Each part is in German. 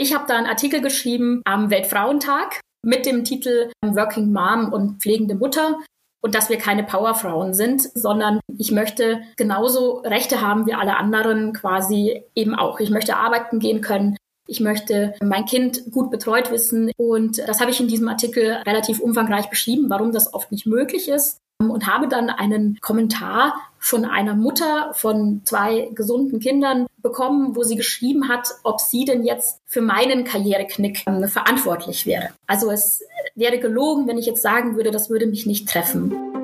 Ich habe da einen Artikel geschrieben am Weltfrauentag mit dem Titel Working Mom und pflegende Mutter und dass wir keine Powerfrauen sind, sondern ich möchte genauso Rechte haben wie alle anderen quasi eben auch. Ich möchte arbeiten gehen können. Ich möchte mein Kind gut betreut wissen. Und das habe ich in diesem Artikel relativ umfangreich beschrieben, warum das oft nicht möglich ist und habe dann einen Kommentar von einer Mutter von zwei gesunden Kindern bekommen, wo sie geschrieben hat, ob sie denn jetzt für meinen Karriereknick ähm, verantwortlich wäre. Also es wäre gelogen, wenn ich jetzt sagen würde, das würde mich nicht treffen.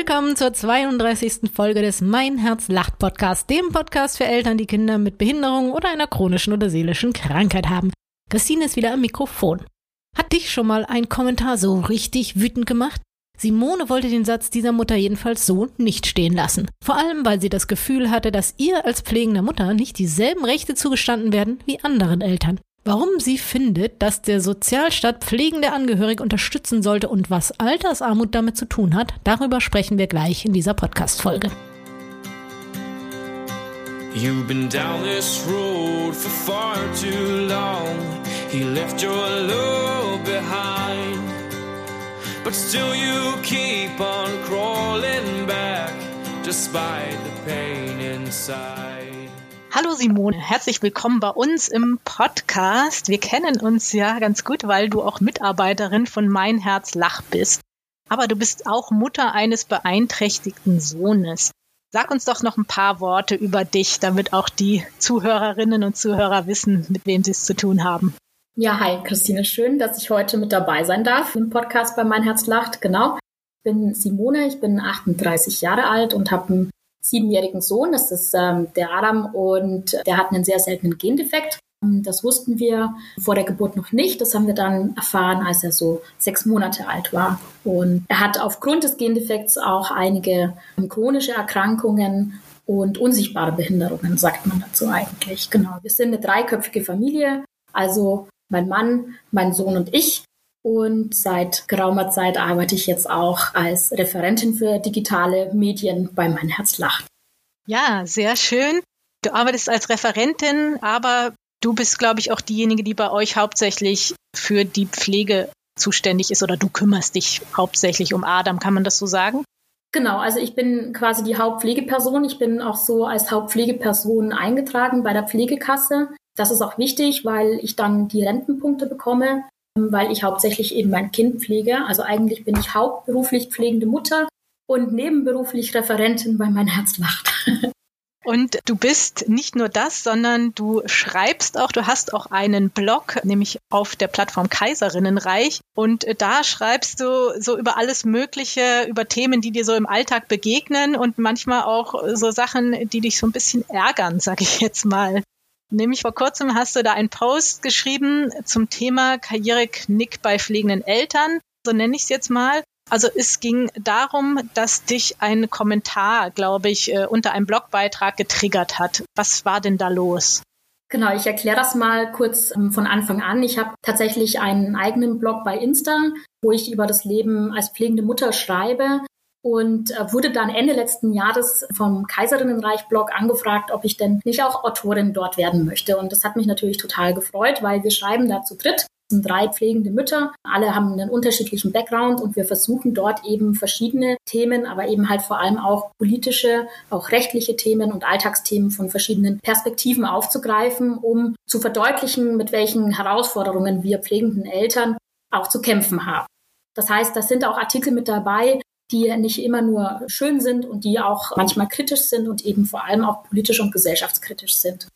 Willkommen zur 32. Folge des Mein Herz lacht Podcast, dem Podcast für Eltern, die Kinder mit Behinderung oder einer chronischen oder seelischen Krankheit haben. Christine ist wieder am Mikrofon. Hat dich schon mal ein Kommentar so richtig wütend gemacht? Simone wollte den Satz dieser Mutter jedenfalls so nicht stehen lassen. Vor allem, weil sie das Gefühl hatte, dass ihr als pflegender Mutter nicht dieselben Rechte zugestanden werden wie anderen Eltern. Warum sie findet, dass der Sozialstaat pflegende Angehörige unterstützen sollte und was Altersarmut damit zu tun hat, darüber sprechen wir gleich in dieser Podcast-Folge. You've been down this road for far too long. He left your love behind. But still you keep on crawling back despite the pain inside. Hallo Simone, herzlich willkommen bei uns im Podcast. Wir kennen uns ja ganz gut, weil du auch Mitarbeiterin von Mein Herz Lach bist. Aber du bist auch Mutter eines beeinträchtigten Sohnes. Sag uns doch noch ein paar Worte über dich, damit auch die Zuhörerinnen und Zuhörer wissen, mit wem sie es zu tun haben. Ja, hi Christine, schön, dass ich heute mit dabei sein darf im Podcast bei Mein Herz lacht. Genau. Ich bin Simone, ich bin 38 Jahre alt und habe einen siebenjährigen Sohn, das ist ähm, der Adam, und der hat einen sehr seltenen Gendefekt. Ähm, das wussten wir vor der Geburt noch nicht. Das haben wir dann erfahren, als er so sechs Monate alt war. Und er hat aufgrund des Gendefekts auch einige ähm, chronische Erkrankungen und unsichtbare Behinderungen, sagt man dazu eigentlich. Genau. Wir sind eine dreiköpfige Familie. Also mein Mann, mein Sohn und ich. Und seit geraumer Zeit arbeite ich jetzt auch als Referentin für digitale Medien bei Mein Herz lacht. Ja, sehr schön. Du arbeitest als Referentin, aber du bist, glaube ich, auch diejenige, die bei euch hauptsächlich für die Pflege zuständig ist oder du kümmerst dich hauptsächlich um Adam. Kann man das so sagen? Genau, also ich bin quasi die Hauptpflegeperson. Ich bin auch so als Hauptpflegeperson eingetragen bei der Pflegekasse. Das ist auch wichtig, weil ich dann die Rentenpunkte bekomme weil ich hauptsächlich eben mein Kind pflege. Also eigentlich bin ich hauptberuflich pflegende Mutter und nebenberuflich Referentin bei Mein Herz lacht. Und du bist nicht nur das, sondern du schreibst auch, du hast auch einen Blog, nämlich auf der Plattform Kaiserinnenreich. Und da schreibst du so über alles Mögliche, über Themen, die dir so im Alltag begegnen und manchmal auch so Sachen, die dich so ein bisschen ärgern, sag ich jetzt mal. Nämlich vor kurzem hast du da einen Post geschrieben zum Thema Karriereknick bei pflegenden Eltern. So nenne ich es jetzt mal. Also es ging darum, dass dich ein Kommentar, glaube ich, äh, unter einem Blogbeitrag getriggert hat. Was war denn da los? Genau, ich erkläre das mal kurz ähm, von Anfang an. Ich habe tatsächlich einen eigenen Blog bei Insta, wo ich über das Leben als pflegende Mutter schreibe und äh, wurde dann Ende letzten Jahres vom Kaiserinnenreich-Blog angefragt, ob ich denn nicht auch Autorin dort werden möchte. Und das hat mich natürlich total gefreut, weil wir schreiben da zu dritt. Es sind drei pflegende Mütter. Alle haben einen unterschiedlichen Background und wir versuchen dort eben verschiedene Themen, aber eben halt vor allem auch politische, auch rechtliche Themen und Alltagsthemen von verschiedenen Perspektiven aufzugreifen, um zu verdeutlichen, mit welchen Herausforderungen wir pflegenden Eltern auch zu kämpfen haben. Das heißt, das sind auch Artikel mit dabei, die nicht immer nur schön sind und die auch manchmal kritisch sind und eben vor allem auch politisch und gesellschaftskritisch sind.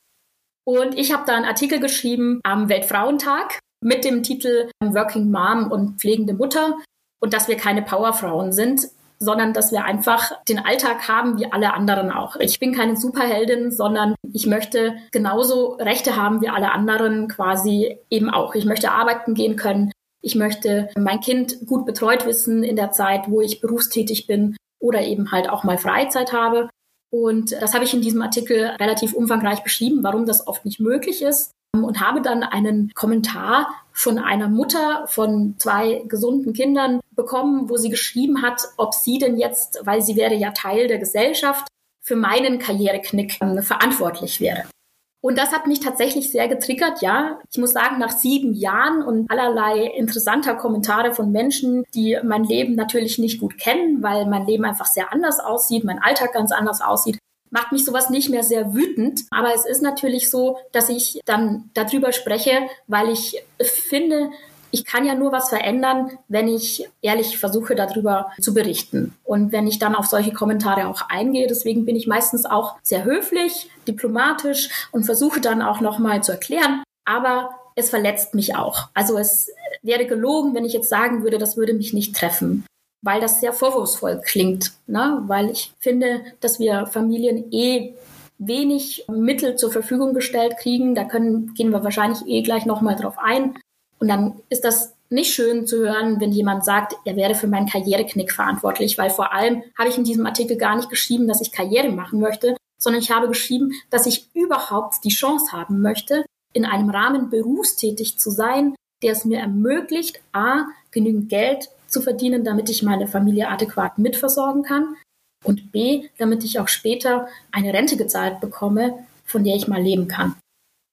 Und ich habe da einen Artikel geschrieben am Weltfrauentag mit dem Titel Working Mom und pflegende Mutter und dass wir keine Powerfrauen sind, sondern dass wir einfach den Alltag haben wie alle anderen auch. Ich bin keine Superheldin, sondern ich möchte genauso Rechte haben wie alle anderen quasi eben auch. Ich möchte arbeiten gehen können. Ich möchte mein Kind gut betreut wissen in der Zeit, wo ich berufstätig bin oder eben halt auch mal Freizeit habe. Und das habe ich in diesem Artikel relativ umfangreich beschrieben, warum das oft nicht möglich ist und habe dann einen Kommentar von einer Mutter von zwei gesunden Kindern bekommen, wo sie geschrieben hat, ob sie denn jetzt, weil sie wäre ja Teil der Gesellschaft, für meinen Karriereknick ähm, verantwortlich wäre. Und das hat mich tatsächlich sehr getriggert, ja. Ich muss sagen, nach sieben Jahren und allerlei interessanter Kommentare von Menschen, die mein Leben natürlich nicht gut kennen, weil mein Leben einfach sehr anders aussieht, mein Alltag ganz anders aussieht, macht mich sowas nicht mehr sehr wütend. Aber es ist natürlich so, dass ich dann darüber spreche, weil ich finde, ich kann ja nur was verändern, wenn ich ehrlich versuche, darüber zu berichten. Und wenn ich dann auf solche Kommentare auch eingehe, deswegen bin ich meistens auch sehr höflich, diplomatisch und versuche dann auch nochmal zu erklären. Aber es verletzt mich auch. Also es wäre gelogen, wenn ich jetzt sagen würde, das würde mich nicht treffen, weil das sehr vorwurfsvoll klingt. Ne? Weil ich finde, dass wir Familien eh wenig Mittel zur Verfügung gestellt kriegen. Da können, gehen wir wahrscheinlich eh gleich nochmal drauf ein. Und dann ist das nicht schön zu hören, wenn jemand sagt, er wäre für meinen Karriereknick verantwortlich, weil vor allem habe ich in diesem Artikel gar nicht geschrieben, dass ich Karriere machen möchte, sondern ich habe geschrieben, dass ich überhaupt die Chance haben möchte, in einem Rahmen berufstätig zu sein, der es mir ermöglicht, a, genügend Geld zu verdienen, damit ich meine Familie adäquat mitversorgen kann und b, damit ich auch später eine Rente gezahlt bekomme, von der ich mal leben kann.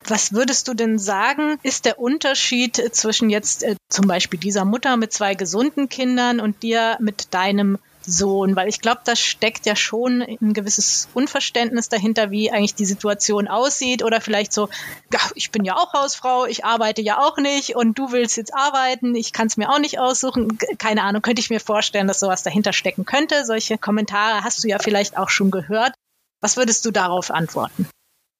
Was würdest du denn sagen, ist der Unterschied zwischen jetzt äh, zum Beispiel dieser Mutter mit zwei gesunden Kindern und dir mit deinem Sohn? Weil ich glaube, da steckt ja schon ein gewisses Unverständnis dahinter, wie eigentlich die Situation aussieht. Oder vielleicht so, ja, ich bin ja auch Hausfrau, ich arbeite ja auch nicht und du willst jetzt arbeiten, ich kann es mir auch nicht aussuchen. Keine Ahnung, könnte ich mir vorstellen, dass sowas dahinter stecken könnte. Solche Kommentare hast du ja vielleicht auch schon gehört. Was würdest du darauf antworten?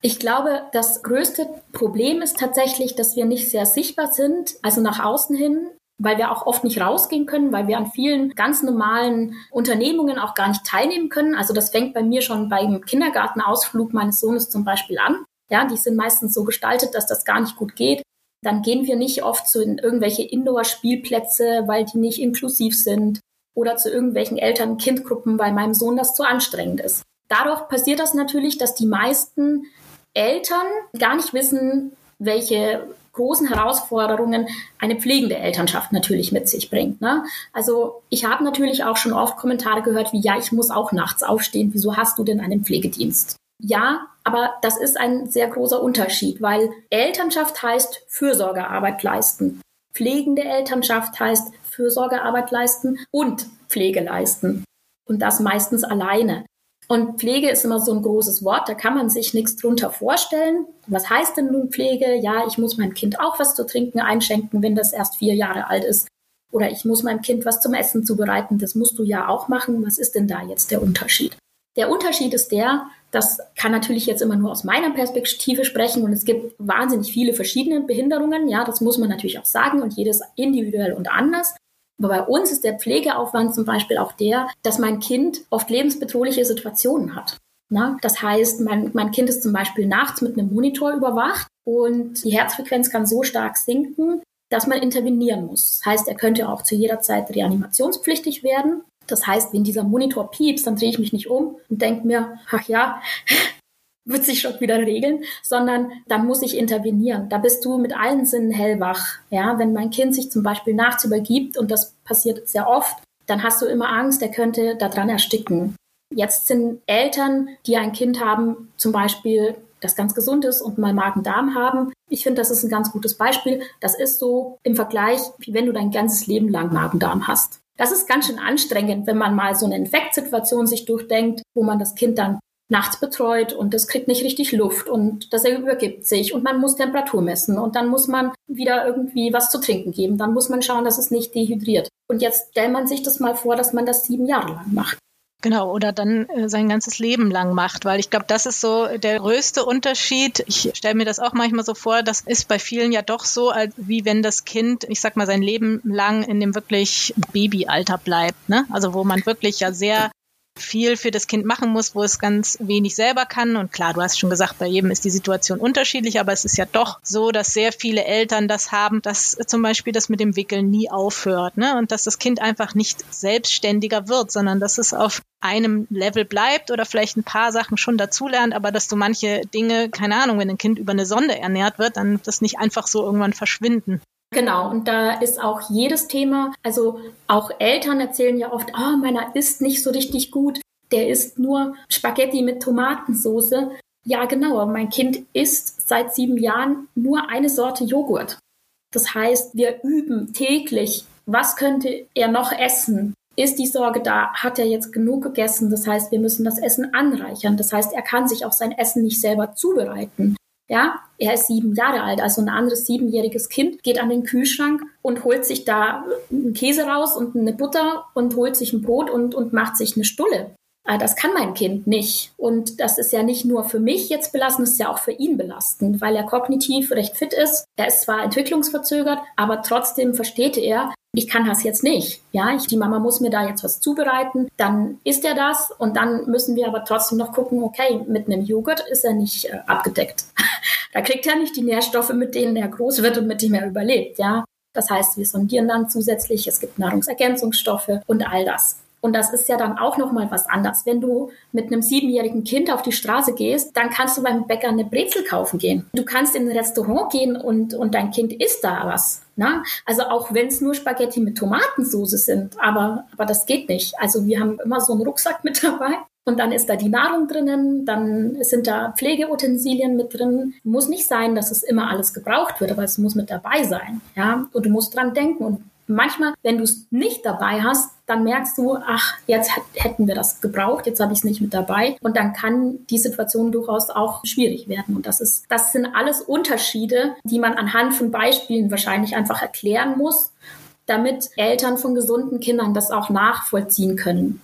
Ich glaube, das größte Problem ist tatsächlich, dass wir nicht sehr sichtbar sind, also nach außen hin, weil wir auch oft nicht rausgehen können, weil wir an vielen ganz normalen Unternehmungen auch gar nicht teilnehmen können. Also das fängt bei mir schon beim Kindergartenausflug meines Sohnes zum Beispiel an. Ja, die sind meistens so gestaltet, dass das gar nicht gut geht. Dann gehen wir nicht oft zu irgendwelche Indoor-Spielplätze, weil die nicht inklusiv sind oder zu irgendwelchen Eltern-Kind-Gruppen, weil meinem Sohn das zu anstrengend ist. Dadurch passiert das natürlich, dass die meisten Eltern gar nicht wissen, welche großen Herausforderungen eine pflegende Elternschaft natürlich mit sich bringt. Ne? Also ich habe natürlich auch schon oft Kommentare gehört wie, ja, ich muss auch nachts aufstehen, wieso hast du denn einen Pflegedienst? Ja, aber das ist ein sehr großer Unterschied, weil Elternschaft heißt Fürsorgearbeit leisten. Pflegende Elternschaft heißt Fürsorgearbeit leisten und Pflege leisten. Und das meistens alleine. Und Pflege ist immer so ein großes Wort, da kann man sich nichts drunter vorstellen. Was heißt denn nun Pflege? Ja, ich muss meinem Kind auch was zu trinken einschenken, wenn das erst vier Jahre alt ist. Oder ich muss meinem Kind was zum Essen zubereiten. Das musst du ja auch machen. Was ist denn da jetzt der Unterschied? Der Unterschied ist der, das kann natürlich jetzt immer nur aus meiner Perspektive sprechen und es gibt wahnsinnig viele verschiedene Behinderungen. Ja, das muss man natürlich auch sagen und jedes individuell und anders. Aber bei uns ist der Pflegeaufwand zum Beispiel auch der, dass mein Kind oft lebensbedrohliche Situationen hat. Na, das heißt, mein, mein Kind ist zum Beispiel nachts mit einem Monitor überwacht und die Herzfrequenz kann so stark sinken, dass man intervenieren muss. Das heißt, er könnte auch zu jeder Zeit reanimationspflichtig werden. Das heißt, wenn dieser Monitor piepst, dann drehe ich mich nicht um und denke mir, ach ja, wird sich schon wieder regeln, sondern da muss ich intervenieren. Da bist du mit allen Sinnen hellwach. Ja, wenn mein Kind sich zum Beispiel nachts übergibt und das passiert sehr oft, dann hast du immer Angst, er könnte daran ersticken. Jetzt sind Eltern, die ein Kind haben, zum Beispiel, das ganz gesund ist und mal Magen-Darm haben. Ich finde, das ist ein ganz gutes Beispiel. Das ist so im Vergleich, wie wenn du dein ganzes Leben lang Magen-Darm hast. Das ist ganz schön anstrengend, wenn man mal so eine Infektsituation sich durchdenkt, wo man das Kind dann nachts betreut und das kriegt nicht richtig Luft und das übergibt sich und man muss Temperatur messen und dann muss man wieder irgendwie was zu trinken geben. Dann muss man schauen, dass es nicht dehydriert. Und jetzt stellt man sich das mal vor, dass man das sieben Jahre lang macht. Genau, oder dann äh, sein ganzes Leben lang macht, weil ich glaube, das ist so der größte Unterschied. Ich stelle mir das auch manchmal so vor, das ist bei vielen ja doch so, als wie wenn das Kind, ich sag mal, sein Leben lang in dem wirklich Babyalter bleibt, ne? Also wo man wirklich ja sehr viel für das Kind machen muss, wo es ganz wenig selber kann. Und klar, du hast schon gesagt, bei jedem ist die Situation unterschiedlich, aber es ist ja doch so, dass sehr viele Eltern das haben, dass zum Beispiel das mit dem Wickeln nie aufhört, ne? Und dass das Kind einfach nicht selbstständiger wird, sondern dass es auf einem Level bleibt oder vielleicht ein paar Sachen schon dazulernt, aber dass du manche Dinge, keine Ahnung, wenn ein Kind über eine Sonde ernährt wird, dann das nicht einfach so irgendwann verschwinden. Genau, und da ist auch jedes Thema, also auch Eltern erzählen ja oft, oh, meiner isst nicht so richtig gut, der isst nur Spaghetti mit Tomatensoße. Ja, genau, mein Kind isst seit sieben Jahren nur eine Sorte Joghurt. Das heißt, wir üben täglich, was könnte er noch essen? Ist die Sorge da? Hat er jetzt genug gegessen? Das heißt, wir müssen das Essen anreichern. Das heißt, er kann sich auch sein Essen nicht selber zubereiten. Ja, er ist sieben Jahre alt, also ein anderes siebenjähriges Kind geht an den Kühlschrank und holt sich da einen Käse raus und eine Butter und holt sich ein Brot und, und macht sich eine Stulle. Ah, das kann mein Kind nicht. Und das ist ja nicht nur für mich jetzt belastend, das ist ja auch für ihn belastend, weil er kognitiv recht fit ist. Er ist zwar entwicklungsverzögert, aber trotzdem versteht er, ich kann das jetzt nicht. Ja, ich, die Mama muss mir da jetzt was zubereiten, dann isst er das und dann müssen wir aber trotzdem noch gucken, okay, mit einem Joghurt ist er nicht äh, abgedeckt. da kriegt er nicht die Nährstoffe, mit denen er groß wird und mit denen er überlebt. Ja, das heißt, wir sondieren dann zusätzlich, es gibt Nahrungsergänzungsstoffe und all das. Und das ist ja dann auch nochmal was anderes. Wenn du mit einem siebenjährigen Kind auf die Straße gehst, dann kannst du beim Bäcker eine Brezel kaufen gehen. Du kannst in ein Restaurant gehen und, und dein Kind isst da was. Na? Also auch wenn es nur Spaghetti mit Tomatensauce sind, aber, aber das geht nicht. Also wir haben immer so einen Rucksack mit dabei und dann ist da die Nahrung drinnen, dann sind da Pflegeutensilien mit drin. Muss nicht sein, dass es immer alles gebraucht wird, aber es muss mit dabei sein. Ja, und du musst dran denken. Und manchmal, wenn du es nicht dabei hast, dann merkst du, ach, jetzt hätten wir das gebraucht, jetzt habe ich es nicht mit dabei. Und dann kann die Situation durchaus auch schwierig werden. Und das ist, das sind alles Unterschiede, die man anhand von Beispielen wahrscheinlich einfach erklären muss, damit Eltern von gesunden Kindern das auch nachvollziehen können.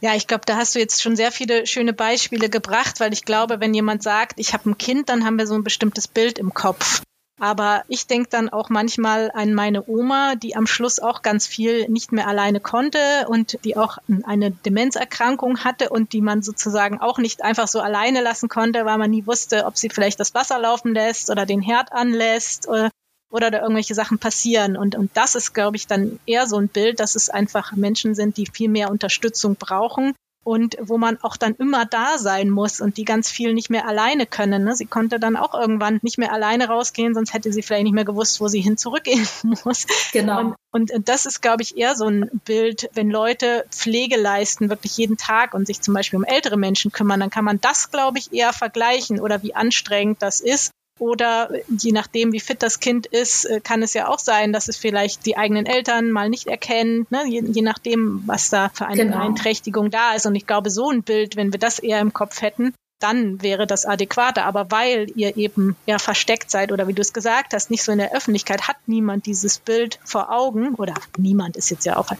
Ja, ich glaube, da hast du jetzt schon sehr viele schöne Beispiele gebracht, weil ich glaube, wenn jemand sagt, ich habe ein Kind, dann haben wir so ein bestimmtes Bild im Kopf. Aber ich denke dann auch manchmal an meine Oma, die am Schluss auch ganz viel nicht mehr alleine konnte und die auch eine Demenzerkrankung hatte und die man sozusagen auch nicht einfach so alleine lassen konnte, weil man nie wusste, ob sie vielleicht das Wasser laufen lässt oder den Herd anlässt oder, oder da irgendwelche Sachen passieren. Und, und das ist, glaube ich, dann eher so ein Bild, dass es einfach Menschen sind, die viel mehr Unterstützung brauchen und wo man auch dann immer da sein muss und die ganz viel nicht mehr alleine können. Ne? Sie konnte dann auch irgendwann nicht mehr alleine rausgehen, sonst hätte sie vielleicht nicht mehr gewusst, wo sie hin zurückgehen muss. Genau. Und, und das ist, glaube ich, eher so ein Bild, wenn Leute Pflege leisten, wirklich jeden Tag und sich zum Beispiel um ältere Menschen kümmern, dann kann man das, glaube ich, eher vergleichen oder wie anstrengend das ist oder je nachdem, wie fit das Kind ist, äh, kann es ja auch sein, dass es vielleicht die eigenen Eltern mal nicht erkennt, ne? je, je nachdem, was da für eine genau. Beeinträchtigung da ist. Und ich glaube, so ein Bild, wenn wir das eher im Kopf hätten, dann wäre das adäquater. Aber weil ihr eben ja versteckt seid oder wie du es gesagt hast, nicht so in der Öffentlichkeit, hat niemand dieses Bild vor Augen oder niemand ist jetzt ja auch,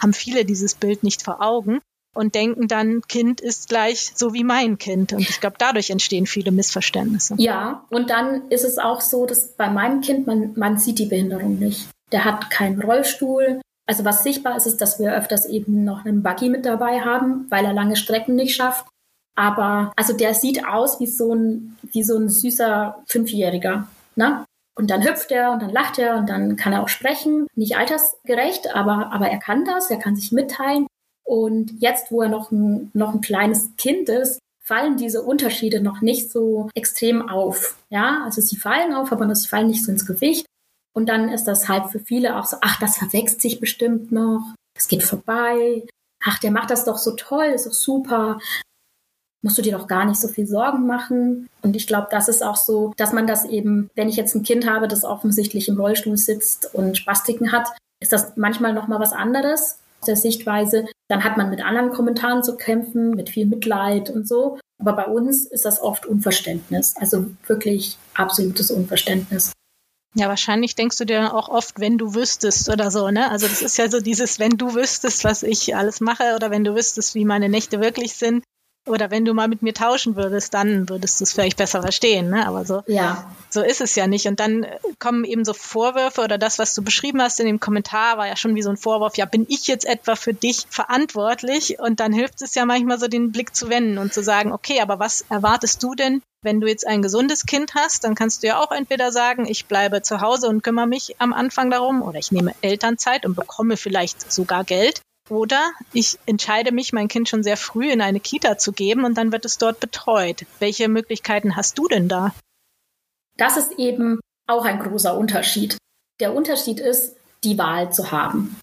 haben viele dieses Bild nicht vor Augen und denken dann, Kind ist gleich so wie mein Kind. Und ich glaube, dadurch entstehen viele Missverständnisse. Ja, und dann ist es auch so, dass bei meinem Kind, man, man sieht die Behinderung nicht. Der hat keinen Rollstuhl. Also was sichtbar ist, ist, dass wir öfters eben noch einen Buggy mit dabei haben, weil er lange Strecken nicht schafft. Aber also der sieht aus wie so ein, wie so ein süßer Fünfjähriger. Ne? Und dann hüpft er und dann lacht er und dann kann er auch sprechen. Nicht altersgerecht, aber, aber er kann das, er kann sich mitteilen. Und jetzt, wo er noch ein, noch ein kleines Kind ist, fallen diese Unterschiede noch nicht so extrem auf. Ja, also sie fallen auf, aber sie fallen nicht so ins Gewicht. Und dann ist das halt für viele auch so, ach, das verwechselt sich bestimmt noch, es geht vorbei, ach, der macht das doch so toll, ist doch super, musst du dir doch gar nicht so viel Sorgen machen. Und ich glaube, das ist auch so, dass man das eben, wenn ich jetzt ein Kind habe, das offensichtlich im Rollstuhl sitzt und Spastiken hat, ist das manchmal noch mal was anderes aus der Sichtweise, dann hat man mit anderen Kommentaren zu kämpfen, mit viel Mitleid und so. Aber bei uns ist das oft Unverständnis, also wirklich absolutes Unverständnis. Ja, wahrscheinlich denkst du dir auch oft, wenn du wüsstest oder so, ne? Also das ist ja so dieses, wenn du wüsstest, was ich alles mache oder wenn du wüsstest, wie meine Nächte wirklich sind. Oder wenn du mal mit mir tauschen würdest, dann würdest du es vielleicht besser verstehen. Ne? Aber so, ja. so ist es ja nicht. Und dann kommen eben so Vorwürfe oder das, was du beschrieben hast in dem Kommentar, war ja schon wie so ein Vorwurf, ja, bin ich jetzt etwa für dich verantwortlich? Und dann hilft es ja manchmal so, den Blick zu wenden und zu sagen, okay, aber was erwartest du denn wenn du jetzt ein gesundes Kind hast, dann kannst du ja auch entweder sagen, ich bleibe zu Hause und kümmere mich am Anfang darum oder ich nehme Elternzeit und bekomme vielleicht sogar Geld. Oder ich entscheide mich, mein Kind schon sehr früh in eine Kita zu geben und dann wird es dort betreut. Welche Möglichkeiten hast du denn da? Das ist eben auch ein großer Unterschied. Der Unterschied ist, die Wahl zu haben.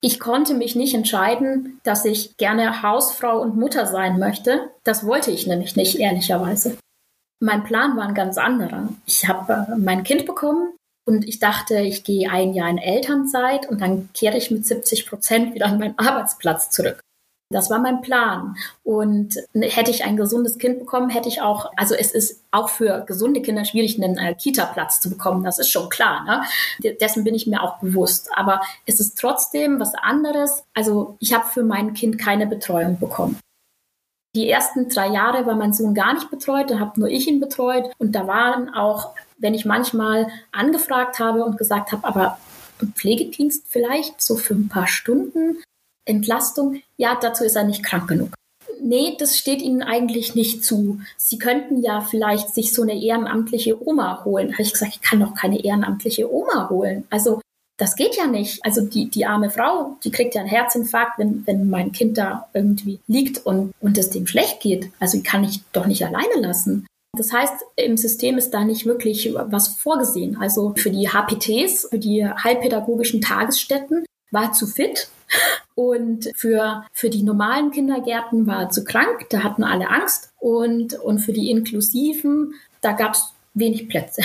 Ich konnte mich nicht entscheiden, dass ich gerne Hausfrau und Mutter sein möchte. Das wollte ich nämlich nicht, ehrlicherweise. Mein Plan war ein ganz anderer. Ich habe äh, mein Kind bekommen und ich dachte, ich gehe ein Jahr in Elternzeit und dann kehre ich mit 70 Prozent wieder an meinen Arbeitsplatz zurück. Das war mein Plan. Und hätte ich ein gesundes Kind bekommen, hätte ich auch, also es ist auch für gesunde Kinder schwierig, einen äh, Kita-Platz zu bekommen. Das ist schon klar. Ne? Dessen bin ich mir auch bewusst. Aber es ist trotzdem was anderes. Also ich habe für mein Kind keine Betreuung bekommen. Die ersten drei Jahre war mein Sohn gar nicht betreut, da habe nur ich ihn betreut. Und da waren auch, wenn ich manchmal angefragt habe und gesagt habe, aber Pflegedienst vielleicht so für ein paar Stunden, Entlastung, ja, dazu ist er nicht krank genug. Nee, das steht Ihnen eigentlich nicht zu. Sie könnten ja vielleicht sich so eine ehrenamtliche Oma holen. Habe ich gesagt, ich kann doch keine ehrenamtliche Oma holen. Also das geht ja nicht. Also die, die arme Frau, die kriegt ja einen Herzinfarkt, wenn, wenn mein Kind da irgendwie liegt und, und es dem schlecht geht. Also die kann ich doch nicht alleine lassen. Das heißt, im System ist da nicht wirklich was vorgesehen. Also für die HPTs, für die heilpädagogischen Tagesstätten war zu fit und für, für die normalen Kindergärten war zu krank. Da hatten alle Angst und, und für die inklusiven, da gab es wenig Plätze.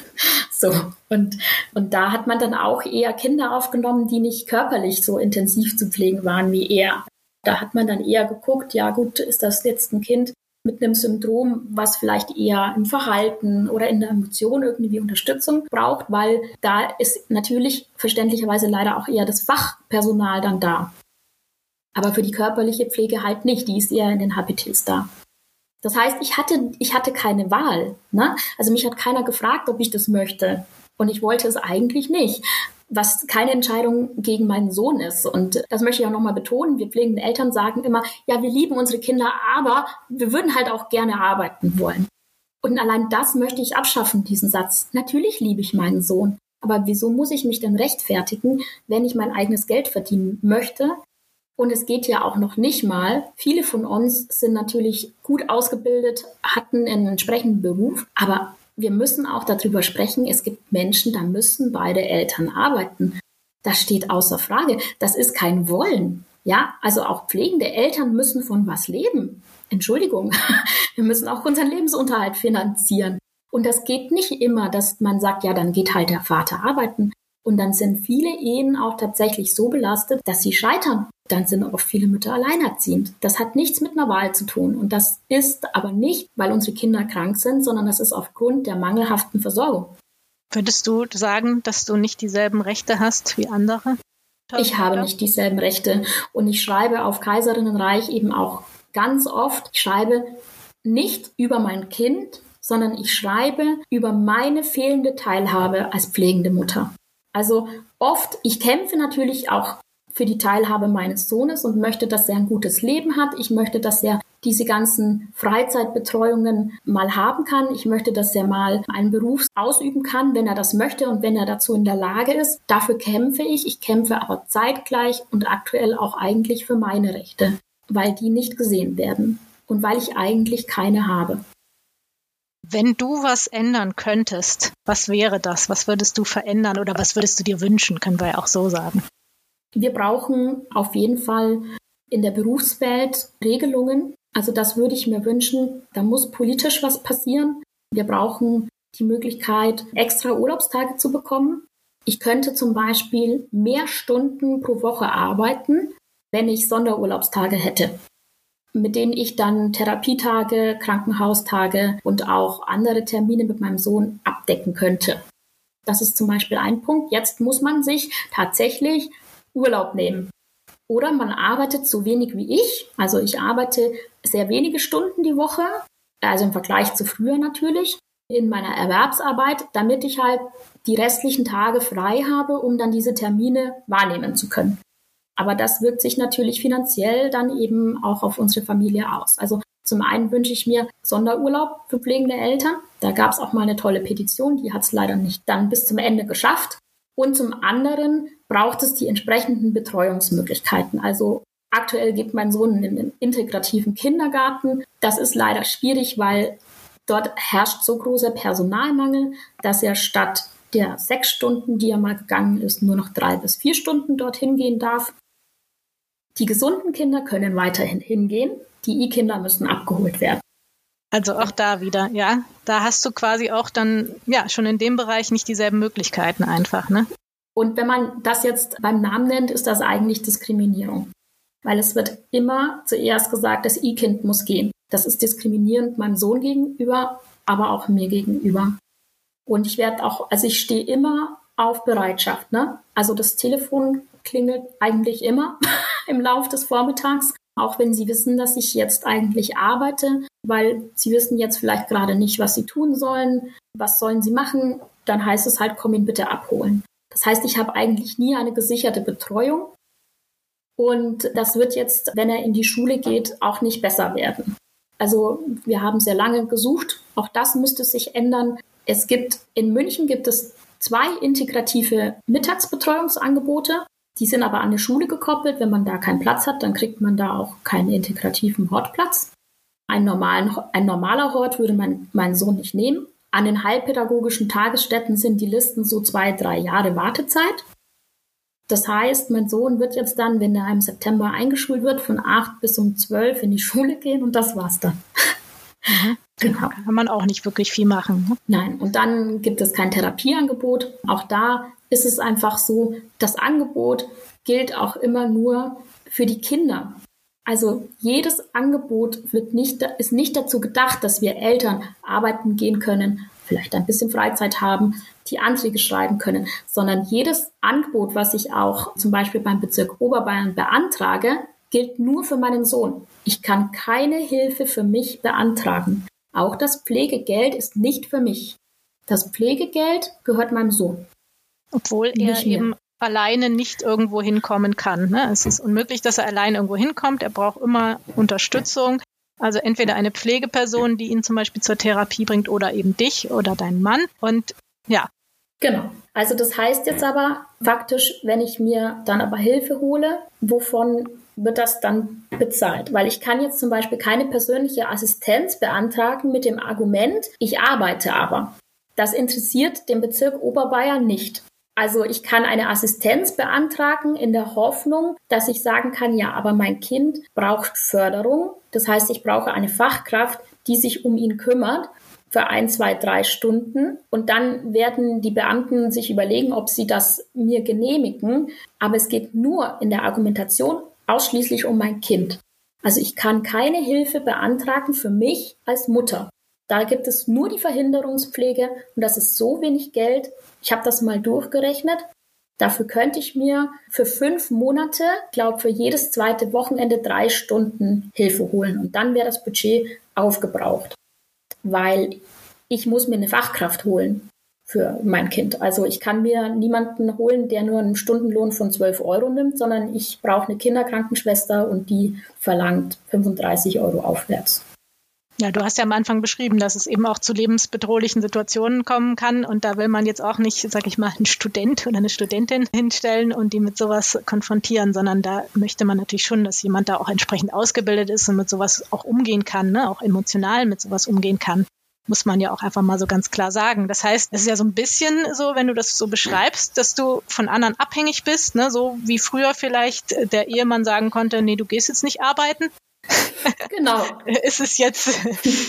so. Und, und da hat man dann auch eher Kinder aufgenommen, die nicht körperlich so intensiv zu pflegen waren wie er. Da hat man dann eher geguckt, ja gut, ist das jetzt ein Kind mit einem Syndrom, was vielleicht eher im Verhalten oder in der Emotion irgendwie Unterstützung braucht, weil da ist natürlich verständlicherweise leider auch eher das Fachpersonal dann da. Aber für die körperliche Pflege halt nicht, die ist eher in den HPTs da. Das heißt, ich hatte, ich hatte keine Wahl. Ne? Also mich hat keiner gefragt, ob ich das möchte. Und ich wollte es eigentlich nicht. Was keine Entscheidung gegen meinen Sohn ist. Und das möchte ich auch nochmal betonen. Wir pflegenden Eltern sagen immer, ja, wir lieben unsere Kinder, aber wir würden halt auch gerne arbeiten wollen. Und allein das möchte ich abschaffen, diesen Satz. Natürlich liebe ich meinen Sohn. Aber wieso muss ich mich denn rechtfertigen, wenn ich mein eigenes Geld verdienen möchte, und es geht ja auch noch nicht mal. Viele von uns sind natürlich gut ausgebildet, hatten einen entsprechenden Beruf, aber wir müssen auch darüber sprechen, es gibt Menschen, da müssen beide Eltern arbeiten. Das steht außer Frage. Das ist kein Wollen. Ja, also auch pflegende Eltern müssen von was leben. Entschuldigung. Wir müssen auch unseren Lebensunterhalt finanzieren. Und das geht nicht immer, dass man sagt, ja, dann geht halt der Vater arbeiten. Und dann sind viele Ehen auch tatsächlich so belastet, dass sie scheitern. Dann sind auch viele Mütter alleinerziehend. Das hat nichts mit einer Wahl zu tun. Und das ist aber nicht, weil unsere Kinder krank sind, sondern das ist aufgrund der mangelhaften Versorgung. Würdest du sagen, dass du nicht dieselben Rechte hast wie andere? Ich habe nicht dieselben Rechte. Und ich schreibe auf Kaiserinnenreich eben auch ganz oft, ich schreibe nicht über mein Kind, sondern ich schreibe über meine fehlende Teilhabe als pflegende Mutter. Also oft, ich kämpfe natürlich auch für die Teilhabe meines Sohnes und möchte, dass er ein gutes Leben hat. Ich möchte, dass er diese ganzen Freizeitbetreuungen mal haben kann. Ich möchte, dass er mal einen Beruf ausüben kann, wenn er das möchte und wenn er dazu in der Lage ist. Dafür kämpfe ich. Ich kämpfe aber zeitgleich und aktuell auch eigentlich für meine Rechte, weil die nicht gesehen werden und weil ich eigentlich keine habe. Wenn du was ändern könntest, was wäre das? Was würdest du verändern oder was würdest du dir wünschen, können wir ja auch so sagen. Wir brauchen auf jeden Fall in der Berufswelt Regelungen. Also das würde ich mir wünschen. Da muss politisch was passieren. Wir brauchen die Möglichkeit, extra Urlaubstage zu bekommen. Ich könnte zum Beispiel mehr Stunden pro Woche arbeiten, wenn ich Sonderurlaubstage hätte mit denen ich dann Therapietage, Krankenhaustage und auch andere Termine mit meinem Sohn abdecken könnte. Das ist zum Beispiel ein Punkt. Jetzt muss man sich tatsächlich Urlaub nehmen. Oder man arbeitet so wenig wie ich. Also ich arbeite sehr wenige Stunden die Woche, also im Vergleich zu früher natürlich, in meiner Erwerbsarbeit, damit ich halt die restlichen Tage frei habe, um dann diese Termine wahrnehmen zu können. Aber das wirkt sich natürlich finanziell dann eben auch auf unsere Familie aus. Also zum einen wünsche ich mir Sonderurlaub für pflegende Eltern. Da gab es auch mal eine tolle Petition, die hat es leider nicht dann bis zum Ende geschafft. Und zum anderen braucht es die entsprechenden Betreuungsmöglichkeiten. Also aktuell geht mein Sohn in den integrativen Kindergarten. Das ist leider schwierig, weil dort herrscht so großer Personalmangel, dass er statt der sechs Stunden, die er mal gegangen ist, nur noch drei bis vier Stunden dorthin gehen darf. Die gesunden Kinder können weiterhin hingehen. Die E-Kinder müssen abgeholt werden. Also auch da wieder, ja. Da hast du quasi auch dann, ja, schon in dem Bereich nicht dieselben Möglichkeiten einfach, ne? Und wenn man das jetzt beim Namen nennt, ist das eigentlich Diskriminierung. Weil es wird immer zuerst gesagt, das E-Kind muss gehen. Das ist diskriminierend meinem Sohn gegenüber, aber auch mir gegenüber. Und ich werde auch, also ich stehe immer auf Bereitschaft. Ne? Also das Telefon klingelt eigentlich immer im Laufe des Vormittags, auch wenn Sie wissen, dass ich jetzt eigentlich arbeite, weil Sie wissen jetzt vielleicht gerade nicht, was Sie tun sollen, was sollen Sie machen, dann heißt es halt, komm ihn bitte abholen. Das heißt, ich habe eigentlich nie eine gesicherte Betreuung. Und das wird jetzt, wenn er in die Schule geht, auch nicht besser werden. Also wir haben sehr lange gesucht. Auch das müsste sich ändern. Es gibt in München gibt es zwei integrative Mittagsbetreuungsangebote. Die sind aber an eine Schule gekoppelt. Wenn man da keinen Platz hat, dann kriegt man da auch keinen integrativen Hortplatz. Ein, normalen, ein normaler Hort würde mein, mein Sohn nicht nehmen. An den heilpädagogischen Tagesstätten sind die Listen so zwei, drei Jahre Wartezeit. Das heißt, mein Sohn wird jetzt dann, wenn er im September eingeschult wird, von acht bis um zwölf in die Schule gehen und das war's dann. Mhm. Genau. Kann man auch nicht wirklich viel machen. Ne? Nein, und dann gibt es kein Therapieangebot. Auch da ist es einfach so, das Angebot gilt auch immer nur für die Kinder. Also jedes Angebot wird nicht, ist nicht dazu gedacht, dass wir Eltern arbeiten gehen können, vielleicht ein bisschen Freizeit haben, die Anträge schreiben können, sondern jedes Angebot, was ich auch zum Beispiel beim Bezirk Oberbayern beantrage, gilt nur für meinen Sohn. Ich kann keine Hilfe für mich beantragen. Auch das Pflegegeld ist nicht für mich. Das Pflegegeld gehört meinem Sohn. Obwohl er eben alleine nicht irgendwo hinkommen kann. Ne? Es ist unmöglich, dass er allein irgendwo hinkommt. Er braucht immer Unterstützung. Also entweder eine Pflegeperson, die ihn zum Beispiel zur Therapie bringt, oder eben dich oder deinen Mann. Und ja. Genau. Also das heißt jetzt aber faktisch, wenn ich mir dann aber Hilfe hole, wovon wird das dann bezahlt. Weil ich kann jetzt zum Beispiel keine persönliche Assistenz beantragen mit dem Argument, ich arbeite aber. Das interessiert den Bezirk Oberbayern nicht. Also ich kann eine Assistenz beantragen in der Hoffnung, dass ich sagen kann, ja, aber mein Kind braucht Förderung. Das heißt, ich brauche eine Fachkraft, die sich um ihn kümmert für ein, zwei, drei Stunden. Und dann werden die Beamten sich überlegen, ob sie das mir genehmigen. Aber es geht nur in der Argumentation ausschließlich um mein Kind. Also ich kann keine Hilfe beantragen für mich als Mutter. Da gibt es nur die Verhinderungspflege und das ist so wenig Geld. Ich habe das mal durchgerechnet. Dafür könnte ich mir für fünf Monate, glaube für jedes zweite Wochenende drei Stunden Hilfe holen und dann wäre das Budget aufgebraucht, weil ich muss mir eine Fachkraft holen für mein Kind. Also ich kann mir niemanden holen, der nur einen Stundenlohn von 12 Euro nimmt, sondern ich brauche eine Kinderkrankenschwester und die verlangt 35 Euro aufwärts. Ja, du hast ja am Anfang beschrieben, dass es eben auch zu lebensbedrohlichen Situationen kommen kann. Und da will man jetzt auch nicht, sag ich mal, einen Student oder eine Studentin hinstellen und die mit sowas konfrontieren, sondern da möchte man natürlich schon, dass jemand da auch entsprechend ausgebildet ist und mit sowas auch umgehen kann, ne? auch emotional mit sowas umgehen kann muss man ja auch einfach mal so ganz klar sagen. Das heißt, es ist ja so ein bisschen so, wenn du das so beschreibst, dass du von anderen abhängig bist, ne? so wie früher vielleicht der Ehemann sagen konnte, nee, du gehst jetzt nicht arbeiten. Genau. ist es jetzt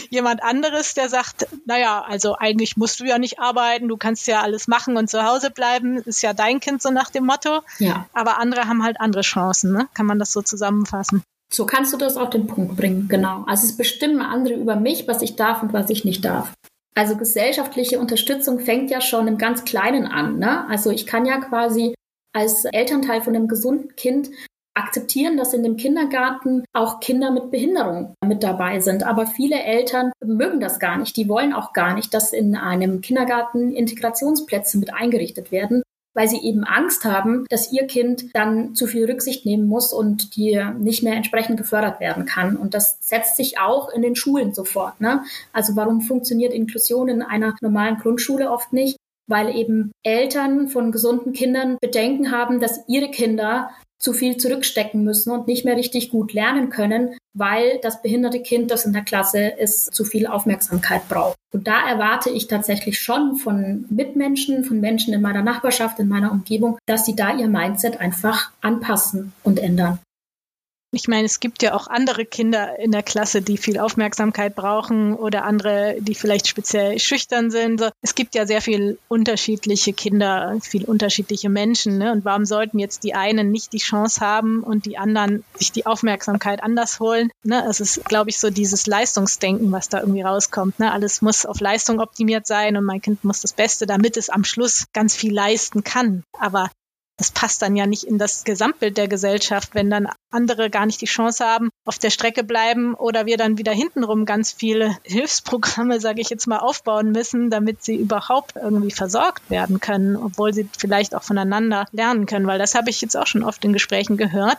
jemand anderes, der sagt, naja, also eigentlich musst du ja nicht arbeiten, du kannst ja alles machen und zu Hause bleiben, ist ja dein Kind so nach dem Motto. Ja. Aber andere haben halt andere Chancen, ne? Kann man das so zusammenfassen? So kannst du das auf den Punkt bringen, genau. Also es bestimmen andere über mich, was ich darf und was ich nicht darf. Also gesellschaftliche Unterstützung fängt ja schon im ganz Kleinen an. Ne? Also ich kann ja quasi als Elternteil von einem gesunden Kind akzeptieren, dass in dem Kindergarten auch Kinder mit Behinderung mit dabei sind. Aber viele Eltern mögen das gar nicht. Die wollen auch gar nicht, dass in einem Kindergarten Integrationsplätze mit eingerichtet werden weil sie eben Angst haben, dass ihr Kind dann zu viel Rücksicht nehmen muss und die nicht mehr entsprechend gefördert werden kann. Und das setzt sich auch in den Schulen sofort. Ne? Also warum funktioniert Inklusion in einer normalen Grundschule oft nicht? Weil eben Eltern von gesunden Kindern Bedenken haben, dass ihre Kinder zu viel zurückstecken müssen und nicht mehr richtig gut lernen können, weil das behinderte Kind, das in der Klasse ist, zu viel Aufmerksamkeit braucht. Und da erwarte ich tatsächlich schon von Mitmenschen, von Menschen in meiner Nachbarschaft, in meiner Umgebung, dass sie da ihr Mindset einfach anpassen und ändern. Ich meine, es gibt ja auch andere Kinder in der Klasse, die viel Aufmerksamkeit brauchen oder andere, die vielleicht speziell schüchtern sind. Es gibt ja sehr viel unterschiedliche Kinder, viel unterschiedliche Menschen. Ne? Und warum sollten jetzt die einen nicht die Chance haben und die anderen sich die Aufmerksamkeit anders holen? Ne? Es ist, glaube ich, so dieses Leistungsdenken, was da irgendwie rauskommt. Ne? Alles muss auf Leistung optimiert sein und mein Kind muss das Beste, damit es am Schluss ganz viel leisten kann. Aber das passt dann ja nicht in das Gesamtbild der Gesellschaft, wenn dann andere gar nicht die Chance haben, auf der Strecke bleiben oder wir dann wieder hintenrum ganz viele Hilfsprogramme, sage ich jetzt mal, aufbauen müssen, damit sie überhaupt irgendwie versorgt werden können, obwohl sie vielleicht auch voneinander lernen können, weil das habe ich jetzt auch schon oft in Gesprächen gehört,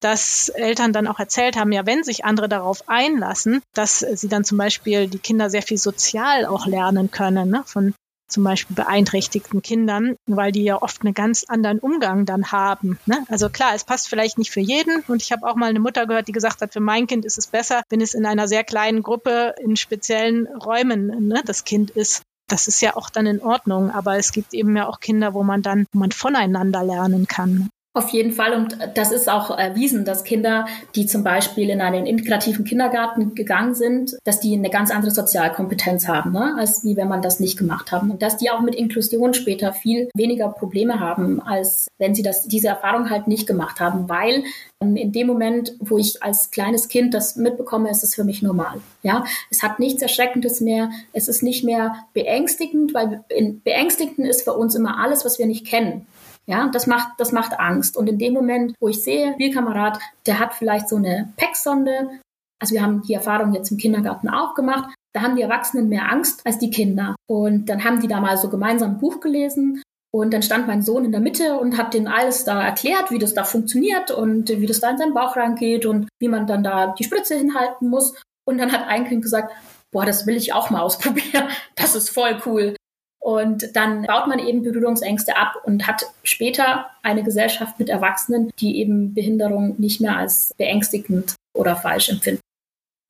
dass Eltern dann auch erzählt haben, ja, wenn sich andere darauf einlassen, dass sie dann zum Beispiel die Kinder sehr viel sozial auch lernen können, ne? von zum Beispiel beeinträchtigten Kindern, weil die ja oft einen ganz anderen Umgang dann haben. Ne? Also klar, es passt vielleicht nicht für jeden. Und ich habe auch mal eine Mutter gehört, die gesagt hat, für mein Kind ist es besser, wenn es in einer sehr kleinen Gruppe in speziellen Räumen ne, das Kind ist. Das ist ja auch dann in Ordnung, aber es gibt eben ja auch Kinder, wo man dann, wo man voneinander lernen kann. Auf jeden Fall. Und das ist auch erwiesen, dass Kinder, die zum Beispiel in einen integrativen Kindergarten gegangen sind, dass die eine ganz andere Sozialkompetenz haben, ne? als wie wenn man das nicht gemacht haben. Und dass die auch mit Inklusion später viel weniger Probleme haben, als wenn sie das, diese Erfahrung halt nicht gemacht haben. Weil ähm, in dem Moment, wo ich als kleines Kind das mitbekomme, ist es für mich normal. Ja, es hat nichts Erschreckendes mehr. Es ist nicht mehr beängstigend, weil in beängstigend ist für uns immer alles, was wir nicht kennen. Ja, das macht, das macht Angst. Und in dem Moment, wo ich sehe, Spielkamerad, der hat vielleicht so eine PEC-Sonde, also wir haben die Erfahrung jetzt im Kindergarten auch gemacht, da haben die Erwachsenen mehr Angst als die Kinder. Und dann haben die da mal so gemeinsam ein Buch gelesen und dann stand mein Sohn in der Mitte und hat denen alles da erklärt, wie das da funktioniert und wie das da in seinen Bauch reingeht und wie man dann da die Spritze hinhalten muss. Und dann hat ein Kind gesagt, boah, das will ich auch mal ausprobieren. Das ist voll cool. Und dann baut man eben Berührungsängste ab und hat später eine Gesellschaft mit Erwachsenen, die eben Behinderung nicht mehr als beängstigend oder falsch empfinden.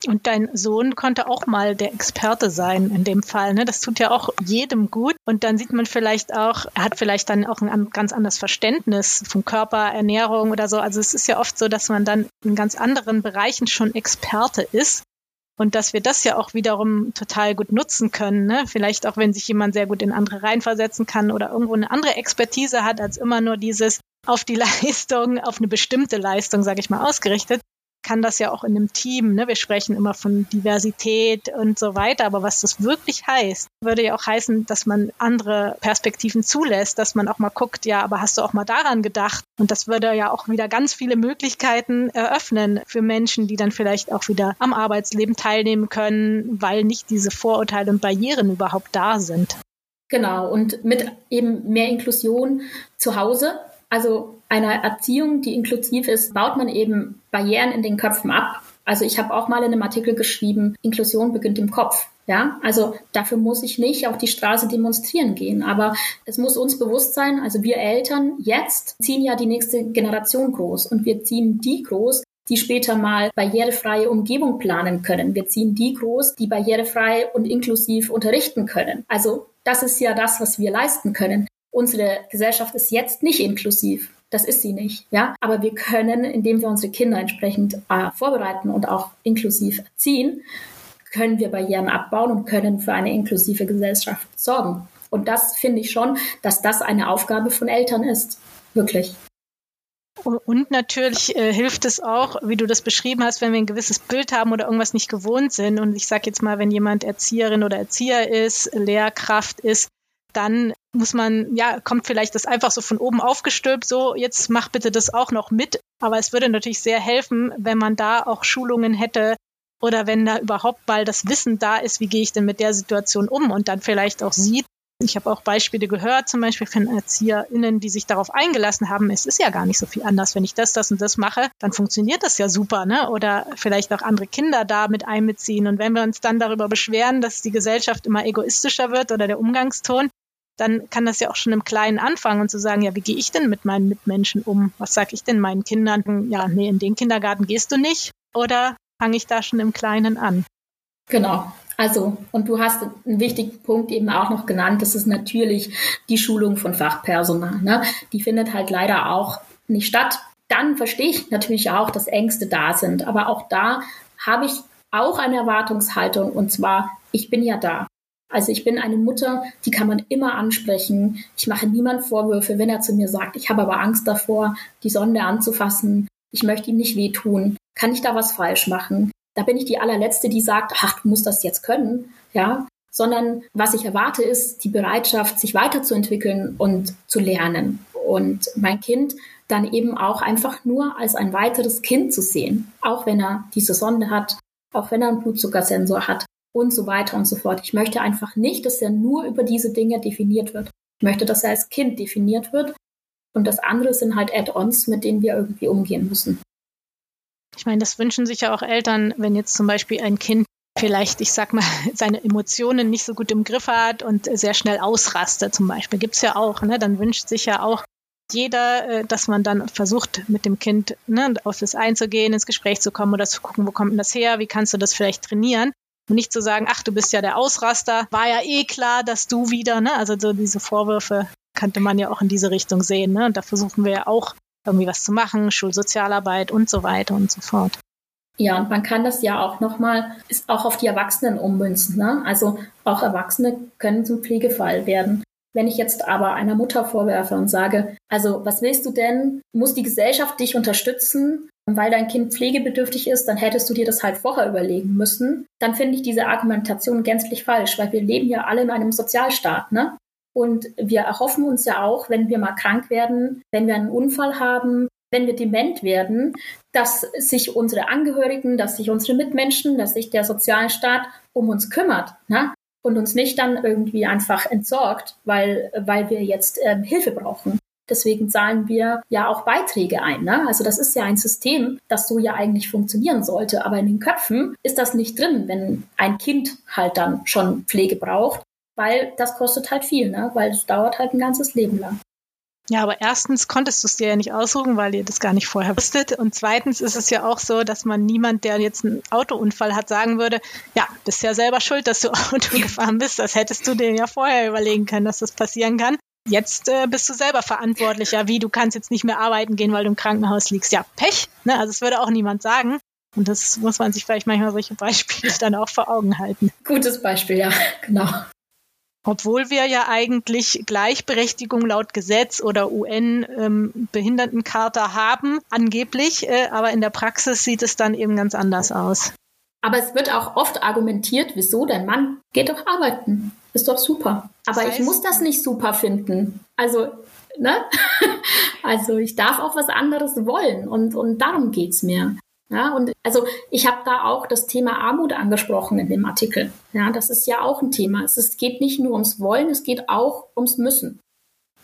Und dein Sohn konnte auch mal der Experte sein in dem Fall. Ne? Das tut ja auch jedem gut. Und dann sieht man vielleicht auch, er hat vielleicht dann auch ein ganz anderes Verständnis von Körper, Ernährung oder so. Also es ist ja oft so, dass man dann in ganz anderen Bereichen schon Experte ist. Und dass wir das ja auch wiederum total gut nutzen können. Ne? Vielleicht auch, wenn sich jemand sehr gut in andere reinversetzen kann oder irgendwo eine andere Expertise hat, als immer nur dieses auf die Leistung, auf eine bestimmte Leistung, sage ich mal, ausgerichtet, kann das ja auch in einem Team, ne? wir sprechen immer von Diversität und so weiter, aber was das wirklich heißt, würde ja auch heißen, dass man andere Perspektiven zulässt, dass man auch mal guckt, ja, aber hast du auch mal daran gedacht? Und das würde ja auch wieder ganz viele Möglichkeiten eröffnen für Menschen, die dann vielleicht auch wieder am Arbeitsleben teilnehmen können, weil nicht diese Vorurteile und Barrieren überhaupt da sind. Genau, und mit eben mehr Inklusion zu Hause. Also einer Erziehung, die inklusiv ist, baut man eben Barrieren in den Köpfen ab. Also ich habe auch mal in einem Artikel geschrieben, Inklusion beginnt im Kopf. Ja, also dafür muss ich nicht auf die Straße demonstrieren gehen. Aber es muss uns bewusst sein, also wir Eltern jetzt ziehen ja die nächste Generation groß und wir ziehen die groß, die später mal barrierefreie Umgebung planen können. Wir ziehen die groß, die barrierefrei und inklusiv unterrichten können. Also das ist ja das, was wir leisten können. Unsere Gesellschaft ist jetzt nicht inklusiv. Das ist sie nicht. Ja, aber wir können, indem wir unsere Kinder entsprechend äh, vorbereiten und auch inklusiv erziehen, können wir Barrieren abbauen und können für eine inklusive Gesellschaft sorgen. Und das finde ich schon, dass das eine Aufgabe von Eltern ist. Wirklich. Und natürlich äh, hilft es auch, wie du das beschrieben hast, wenn wir ein gewisses Bild haben oder irgendwas nicht gewohnt sind. Und ich sage jetzt mal, wenn jemand Erzieherin oder Erzieher ist, Lehrkraft ist, dann muss man, ja, kommt vielleicht das einfach so von oben aufgestülpt, so, jetzt mach bitte das auch noch mit. Aber es würde natürlich sehr helfen, wenn man da auch Schulungen hätte oder wenn da überhaupt mal das Wissen da ist, wie gehe ich denn mit der Situation um und dann vielleicht auch sieht, ich habe auch Beispiele gehört, zum Beispiel von ErzieherInnen, die sich darauf eingelassen haben, es ist ja gar nicht so viel anders. Wenn ich das, das und das mache, dann funktioniert das ja super, ne? Oder vielleicht auch andere Kinder da mit einbeziehen. Und wenn wir uns dann darüber beschweren, dass die Gesellschaft immer egoistischer wird oder der Umgangston, dann kann das ja auch schon im Kleinen anfangen und zu sagen, ja, wie gehe ich denn mit meinen Mitmenschen um? Was sage ich denn meinen Kindern? Ja, nee, in den Kindergarten gehst du nicht. Oder fange ich da schon im Kleinen an? Genau. Also, und du hast einen wichtigen Punkt eben auch noch genannt, das ist natürlich die Schulung von Fachpersonal. Ne? Die findet halt leider auch nicht statt. Dann verstehe ich natürlich auch, dass Ängste da sind. Aber auch da habe ich auch eine Erwartungshaltung und zwar, ich bin ja da. Also ich bin eine Mutter, die kann man immer ansprechen. Ich mache niemand Vorwürfe, wenn er zu mir sagt, ich habe aber Angst davor, die Sonde anzufassen. Ich möchte ihm nicht wehtun. Kann ich da was falsch machen? Da bin ich die allerletzte, die sagt, ach, du musst das jetzt können, ja. Sondern was ich erwarte, ist die Bereitschaft, sich weiterzuentwickeln und zu lernen. Und mein Kind dann eben auch einfach nur als ein weiteres Kind zu sehen. Auch wenn er diese Sonde hat, auch wenn er einen Blutzuckersensor hat, und so weiter und so fort. Ich möchte einfach nicht, dass er nur über diese Dinge definiert wird. Ich möchte, dass er als Kind definiert wird. Und das andere sind halt Add-ons, mit denen wir irgendwie umgehen müssen. Ich meine, das wünschen sich ja auch Eltern, wenn jetzt zum Beispiel ein Kind vielleicht, ich sag mal, seine Emotionen nicht so gut im Griff hat und sehr schnell ausrastet zum Beispiel. Gibt's ja auch, ne? Dann wünscht sich ja auch jeder, äh, dass man dann versucht, mit dem Kind ne, auf das einzugehen, ins Gespräch zu kommen oder zu gucken, wo kommt denn das her, wie kannst du das vielleicht trainieren. Und nicht zu sagen, ach, du bist ja der Ausraster, war ja eh klar, dass du wieder, ne? Also so diese Vorwürfe könnte man ja auch in diese Richtung sehen, ne? Und da versuchen wir ja auch irgendwie was zu machen, Schulsozialarbeit und so weiter und so fort. Ja, und man kann das ja auch nochmal, ist auch auf die Erwachsenen ummünzen. Ne? Also auch Erwachsene können zum Pflegefall werden. Wenn ich jetzt aber einer Mutter vorwerfe und sage, also was willst du denn? Muss die Gesellschaft dich unterstützen? Weil dein Kind pflegebedürftig ist, dann hättest du dir das halt vorher überlegen müssen. Dann finde ich diese Argumentation gänzlich falsch, weil wir leben ja alle in einem Sozialstaat, ne? Und wir erhoffen uns ja auch, wenn wir mal krank werden, wenn wir einen Unfall haben, wenn wir dement werden, dass sich unsere Angehörigen, dass sich unsere Mitmenschen, dass sich der Sozialstaat um uns kümmert, ne? Und uns nicht dann irgendwie einfach entsorgt, weil, weil wir jetzt ähm, Hilfe brauchen. Deswegen zahlen wir ja auch Beiträge ein. Ne? Also das ist ja ein System, das so ja eigentlich funktionieren sollte. Aber in den Köpfen ist das nicht drin, wenn ein Kind halt dann schon Pflege braucht, weil das kostet halt viel, ne? weil es dauert halt ein ganzes Leben lang. Ja, aber erstens konntest du es dir ja nicht aussuchen, weil ihr das gar nicht vorher wusstet. Und zweitens ist es ja auch so, dass man niemand, der jetzt einen Autounfall hat, sagen würde, ja, bist ja selber schuld, dass du Auto gefahren bist. Das hättest du dir ja vorher überlegen können, dass das passieren kann. Jetzt äh, bist du selber verantwortlicher, wie du kannst jetzt nicht mehr arbeiten gehen, weil du im Krankenhaus liegst. Ja, Pech. Ne? Also es würde auch niemand sagen. Und das muss man sich vielleicht manchmal solche Beispiele dann auch vor Augen halten. Gutes Beispiel, ja, genau. Obwohl wir ja eigentlich Gleichberechtigung laut Gesetz oder UN-Behindertencharta ähm, haben, angeblich, äh, aber in der Praxis sieht es dann eben ganz anders aus. Aber es wird auch oft argumentiert, wieso dein Mann geht doch arbeiten. Ist doch super. Aber das heißt, ich muss das nicht super finden. Also, ne? also ich darf auch was anderes wollen und, und darum geht's mir. Ja, und also ich habe da auch das Thema Armut angesprochen in dem Artikel. Ja, das ist ja auch ein Thema. Es ist, geht nicht nur ums Wollen, es geht auch ums Müssen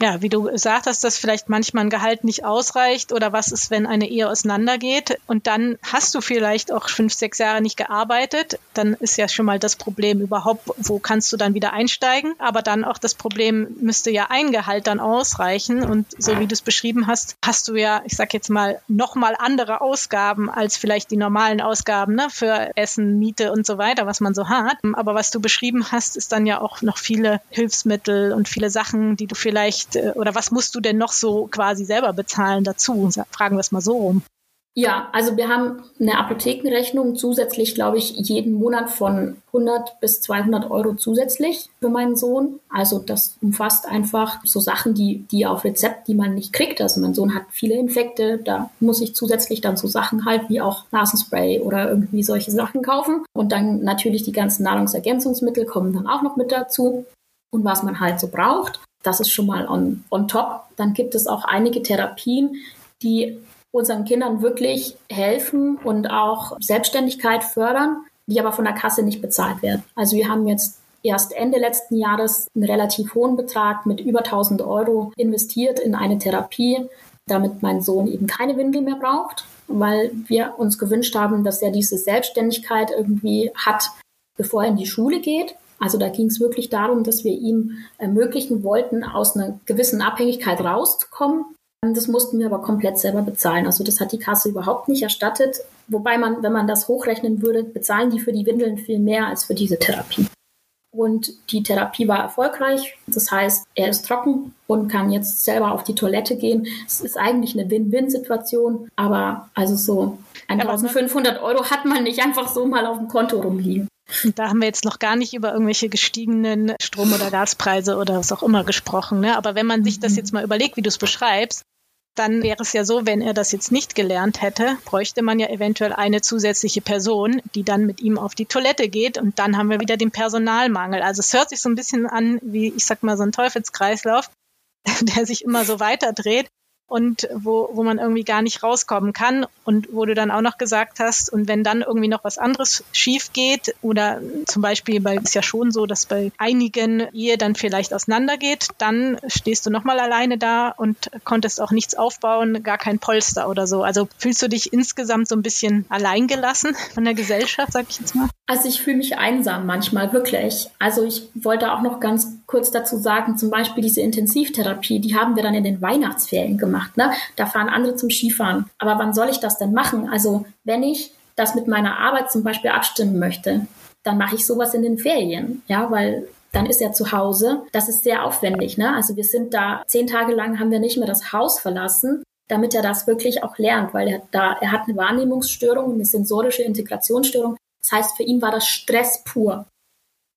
ja, wie du gesagt hast, dass vielleicht manchmal ein Gehalt nicht ausreicht oder was ist, wenn eine Ehe auseinandergeht und dann hast du vielleicht auch fünf, sechs Jahre nicht gearbeitet, dann ist ja schon mal das Problem überhaupt, wo kannst du dann wieder einsteigen? Aber dann auch das Problem, müsste ja ein Gehalt dann ausreichen und so wie du es beschrieben hast, hast du ja, ich sag jetzt mal, nochmal andere Ausgaben als vielleicht die normalen Ausgaben ne, für Essen, Miete und so weiter, was man so hat. Aber was du beschrieben hast, ist dann ja auch noch viele Hilfsmittel und viele Sachen, die du vielleicht nicht, äh, oder was musst du denn noch so quasi selber bezahlen dazu? Fragen wir es mal so rum. Ja, also wir haben eine Apothekenrechnung zusätzlich, glaube ich, jeden Monat von 100 bis 200 Euro zusätzlich für meinen Sohn. Also das umfasst einfach so Sachen, die, die auf Rezept, die man nicht kriegt. Also mein Sohn hat viele Infekte, da muss ich zusätzlich dann so Sachen halt wie auch Nasenspray oder irgendwie solche Sachen kaufen. Und dann natürlich die ganzen Nahrungsergänzungsmittel kommen dann auch noch mit dazu und was man halt so braucht. Das ist schon mal on, on top. Dann gibt es auch einige Therapien, die unseren Kindern wirklich helfen und auch Selbstständigkeit fördern, die aber von der Kasse nicht bezahlt werden. Also wir haben jetzt erst Ende letzten Jahres einen relativ hohen Betrag mit über 1000 Euro investiert in eine Therapie, damit mein Sohn eben keine Windel mehr braucht, weil wir uns gewünscht haben, dass er diese Selbstständigkeit irgendwie hat, bevor er in die Schule geht. Also da ging es wirklich darum, dass wir ihm ermöglichen wollten, aus einer gewissen Abhängigkeit rauszukommen. Das mussten wir aber komplett selber bezahlen. Also das hat die Kasse überhaupt nicht erstattet. Wobei man, wenn man das hochrechnen würde, bezahlen die für die Windeln viel mehr als für diese Therapie. Und die Therapie war erfolgreich. Das heißt, er ist trocken und kann jetzt selber auf die Toilette gehen. Es ist eigentlich eine Win-Win-Situation. Aber also so 1500 Euro hat man nicht einfach so mal auf dem Konto rumliegen. Da haben wir jetzt noch gar nicht über irgendwelche gestiegenen Strom- oder Gaspreise oder was auch immer gesprochen. Ne? Aber wenn man sich das mhm. jetzt mal überlegt, wie du es beschreibst, dann wäre es ja so, wenn er das jetzt nicht gelernt hätte, bräuchte man ja eventuell eine zusätzliche Person, die dann mit ihm auf die Toilette geht und dann haben wir wieder den Personalmangel. Also es hört sich so ein bisschen an wie, ich sag mal, so ein Teufelskreislauf, der sich immer so weiterdreht und wo, wo man irgendwie gar nicht rauskommen kann und wo du dann auch noch gesagt hast, und wenn dann irgendwie noch was anderes schief geht oder zum Beispiel bei, ist ja schon so, dass bei einigen Ehe dann vielleicht auseinandergeht, dann stehst du nochmal alleine da und konntest auch nichts aufbauen, gar kein Polster oder so. Also fühlst du dich insgesamt so ein bisschen alleingelassen von der Gesellschaft, sag ich jetzt mal? Also ich fühle mich einsam manchmal, wirklich. Also ich wollte auch noch ganz kurz dazu sagen, zum Beispiel diese Intensivtherapie, die haben wir dann in den Weihnachtsferien gemacht. Ne? Da fahren andere zum Skifahren. Aber wann soll ich das denn machen? Also wenn ich das mit meiner Arbeit zum Beispiel abstimmen möchte, dann mache ich sowas in den Ferien, ja, weil dann ist er zu Hause. Das ist sehr aufwendig. Ne? Also wir sind da zehn Tage lang haben wir nicht mehr das Haus verlassen, damit er das wirklich auch lernt, weil er da er hat eine Wahrnehmungsstörung, eine sensorische Integrationsstörung. Das heißt, für ihn war das Stress pur.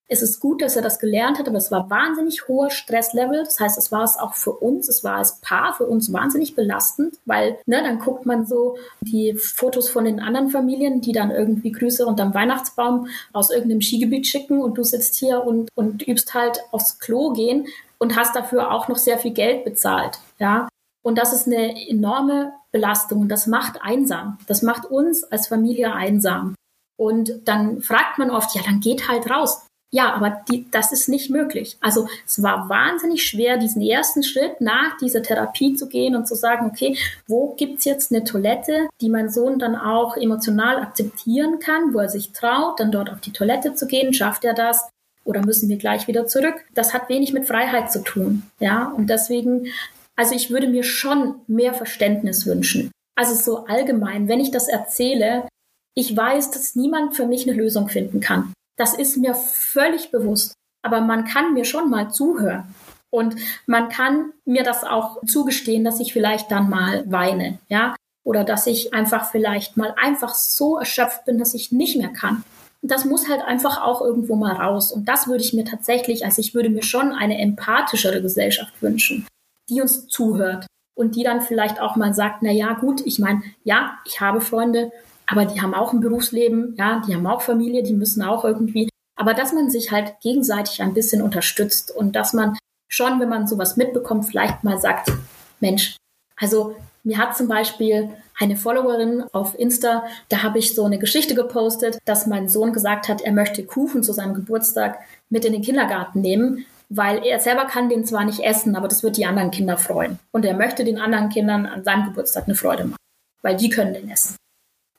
Es ist gut, dass er das gelernt hat, aber es war wahnsinnig hoher Stresslevel. Das heißt, es war es auch für uns, es war als Paar für uns wahnsinnig belastend, weil ne, dann guckt man so die Fotos von den anderen Familien, die dann irgendwie Grüße unterm Weihnachtsbaum aus irgendeinem Skigebiet schicken und du sitzt hier und, und übst halt aufs Klo gehen und hast dafür auch noch sehr viel Geld bezahlt. Ja, und das ist eine enorme Belastung und das macht einsam. Das macht uns als Familie einsam. Und dann fragt man oft, ja, dann geht halt raus. Ja, aber die, das ist nicht möglich. Also es war wahnsinnig schwer, diesen ersten Schritt nach dieser Therapie zu gehen und zu sagen, okay, wo gibt's jetzt eine Toilette, die mein Sohn dann auch emotional akzeptieren kann, wo er sich traut, dann dort auf die Toilette zu gehen, schafft er das? Oder müssen wir gleich wieder zurück? Das hat wenig mit Freiheit zu tun. Ja, und deswegen, also ich würde mir schon mehr Verständnis wünschen. Also so allgemein, wenn ich das erzähle, ich weiß, dass niemand für mich eine Lösung finden kann. Das ist mir völlig bewusst. Aber man kann mir schon mal zuhören. Und man kann mir das auch zugestehen, dass ich vielleicht dann mal weine, ja, oder dass ich einfach vielleicht mal einfach so erschöpft bin, dass ich nicht mehr kann. das muss halt einfach auch irgendwo mal raus. Und das würde ich mir tatsächlich, also ich würde mir schon eine empathischere Gesellschaft wünschen, die uns zuhört und die dann vielleicht auch mal sagt, na ja, gut, ich meine, ja, ich habe Freunde aber die haben auch ein Berufsleben, ja, die haben auch Familie, die müssen auch irgendwie. Aber dass man sich halt gegenseitig ein bisschen unterstützt und dass man schon, wenn man sowas mitbekommt, vielleicht mal sagt, Mensch, also mir hat zum Beispiel eine Followerin auf Insta, da habe ich so eine Geschichte gepostet, dass mein Sohn gesagt hat, er möchte Kuchen zu seinem Geburtstag mit in den Kindergarten nehmen, weil er selber kann den zwar nicht essen, aber das wird die anderen Kinder freuen. Und er möchte den anderen Kindern an seinem Geburtstag eine Freude machen, weil die können den essen.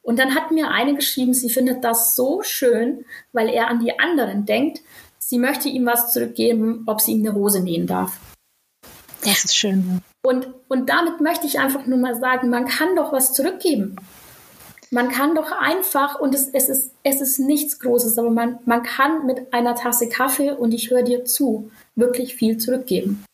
Und dann hat mir eine geschrieben, sie findet das so schön, weil er an die anderen denkt. Sie möchte ihm was zurückgeben, ob sie ihm eine Hose nähen darf. Das ist schön. Und, und damit möchte ich einfach nur mal sagen, man kann doch was zurückgeben. Man kann doch einfach, und es, es, ist, es ist nichts Großes, aber man, man kann mit einer Tasse Kaffee und ich höre dir zu, wirklich viel zurückgeben.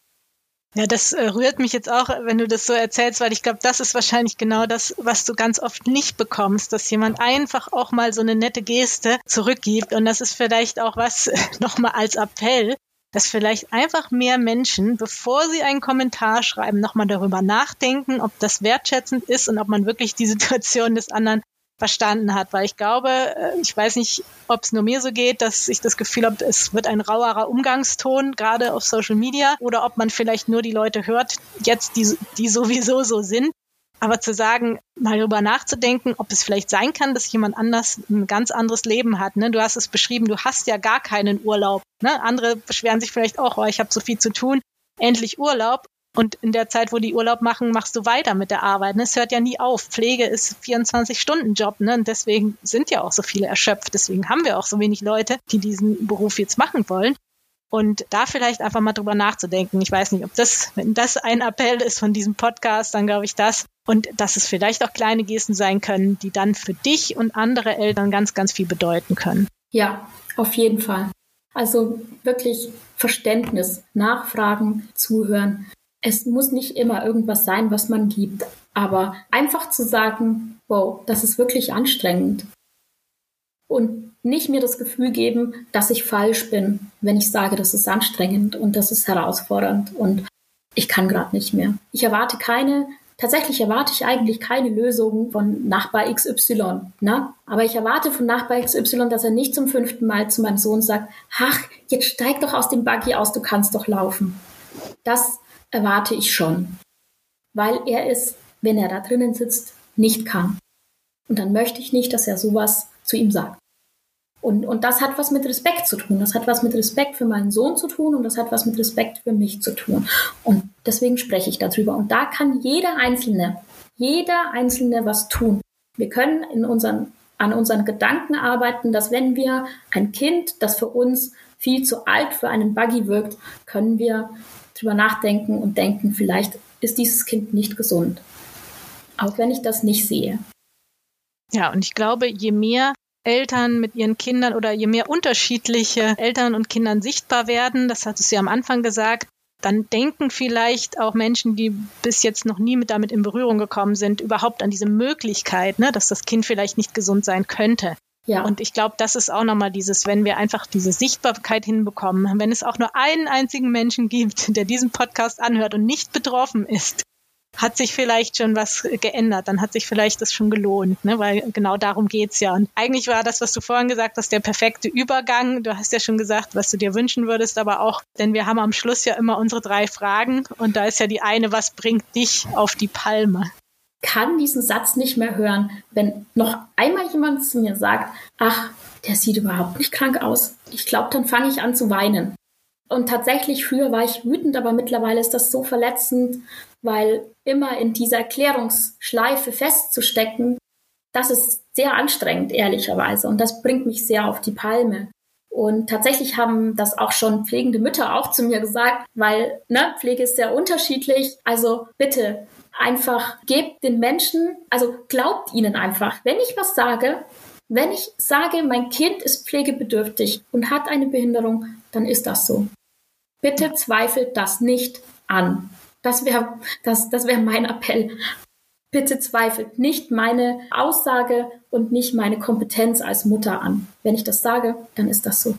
Ja, das äh, rührt mich jetzt auch, wenn du das so erzählst, weil ich glaube, das ist wahrscheinlich genau das, was du ganz oft nicht bekommst, dass jemand einfach auch mal so eine nette Geste zurückgibt. Und das ist vielleicht auch was nochmal als Appell, dass vielleicht einfach mehr Menschen, bevor sie einen Kommentar schreiben, nochmal darüber nachdenken, ob das wertschätzend ist und ob man wirklich die Situation des anderen verstanden hat, weil ich glaube, äh, ich weiß nicht, ob es nur mir so geht, dass ich das Gefühl habe, es wird ein rauerer Umgangston, gerade auf Social Media, oder ob man vielleicht nur die Leute hört, jetzt die, die sowieso so sind. Aber zu sagen, mal darüber nachzudenken, ob es vielleicht sein kann, dass jemand anders ein ganz anderes Leben hat. Ne? Du hast es beschrieben, du hast ja gar keinen Urlaub. Ne? Andere beschweren sich vielleicht auch, oh, ich habe so viel zu tun, endlich Urlaub. Und in der Zeit, wo die Urlaub machen, machst du weiter mit der Arbeit. Ne? Es hört ja nie auf. Pflege ist 24-Stunden-Job. Ne? Und deswegen sind ja auch so viele erschöpft. Deswegen haben wir auch so wenig Leute, die diesen Beruf jetzt machen wollen. Und da vielleicht einfach mal drüber nachzudenken. Ich weiß nicht, ob das, wenn das ein Appell ist von diesem Podcast, dann glaube ich das. Und dass es vielleicht auch kleine Gesten sein können, die dann für dich und andere Eltern ganz, ganz viel bedeuten können. Ja, auf jeden Fall. Also wirklich Verständnis, nachfragen, zuhören es muss nicht immer irgendwas sein, was man gibt, aber einfach zu sagen, wow, das ist wirklich anstrengend. Und nicht mir das Gefühl geben, dass ich falsch bin, wenn ich sage, das ist anstrengend und das ist herausfordernd und ich kann gerade nicht mehr. Ich erwarte keine, tatsächlich erwarte ich eigentlich keine Lösung von Nachbar XY. Ne? Aber ich erwarte von Nachbar XY, dass er nicht zum fünften Mal zu meinem Sohn sagt, ach, jetzt steig doch aus dem Buggy aus, du kannst doch laufen. Das erwarte ich schon, weil er es, wenn er da drinnen sitzt, nicht kann. Und dann möchte ich nicht, dass er sowas zu ihm sagt. Und, und das hat was mit Respekt zu tun. Das hat was mit Respekt für meinen Sohn zu tun und das hat was mit Respekt für mich zu tun. Und deswegen spreche ich darüber. Und da kann jeder Einzelne, jeder Einzelne was tun. Wir können in unseren, an unseren Gedanken arbeiten, dass wenn wir ein Kind, das für uns viel zu alt für einen Buggy wirkt, können wir drüber nachdenken und denken, vielleicht ist dieses Kind nicht gesund. Auch wenn ich das nicht sehe. Ja, und ich glaube, je mehr Eltern mit ihren Kindern oder je mehr unterschiedliche Eltern und Kindern sichtbar werden, das hat es ja am Anfang gesagt, dann denken vielleicht auch Menschen, die bis jetzt noch nie mit damit in Berührung gekommen sind, überhaupt an diese Möglichkeit, ne, dass das Kind vielleicht nicht gesund sein könnte. Ja. Und ich glaube, das ist auch nochmal dieses, wenn wir einfach diese Sichtbarkeit hinbekommen, wenn es auch nur einen einzigen Menschen gibt, der diesen Podcast anhört und nicht betroffen ist, hat sich vielleicht schon was geändert, dann hat sich vielleicht das schon gelohnt, ne? weil genau darum geht's ja. Und eigentlich war das, was du vorhin gesagt hast, der perfekte Übergang. Du hast ja schon gesagt, was du dir wünschen würdest, aber auch, denn wir haben am Schluss ja immer unsere drei Fragen und da ist ja die eine, was bringt dich auf die Palme? Kann diesen Satz nicht mehr hören, wenn noch einmal jemand zu mir sagt, ach, der sieht überhaupt nicht krank aus. Ich glaube, dann fange ich an zu weinen. Und tatsächlich, früher war ich wütend, aber mittlerweile ist das so verletzend, weil immer in dieser Erklärungsschleife festzustecken, das ist sehr anstrengend, ehrlicherweise. Und das bringt mich sehr auf die Palme. Und tatsächlich haben das auch schon pflegende Mütter auch zu mir gesagt, weil ne, Pflege ist sehr unterschiedlich. Also bitte einfach gebt den Menschen, also glaubt ihnen einfach. Wenn ich was sage, wenn ich sage, mein Kind ist pflegebedürftig und hat eine Behinderung, dann ist das so. Bitte zweifelt das nicht an. Das wäre das, das wär mein Appell. Bitte zweifelt nicht meine Aussage und nicht meine Kompetenz als Mutter an. Wenn ich das sage, dann ist das so